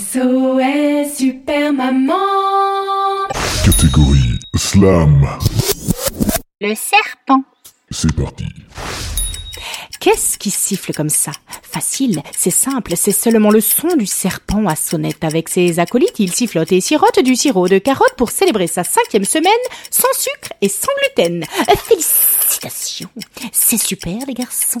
SOS Super Maman Catégorie Slam. Le serpent. C'est parti. Qu'est-ce qui siffle comme ça? Facile, c'est simple, c'est seulement le son du serpent à sonnette. Avec ses acolytes, il sifflote et sirote du sirop de carotte pour célébrer sa cinquième semaine sans sucre et sans gluten. Euh, Félicitations, c'est super les garçons.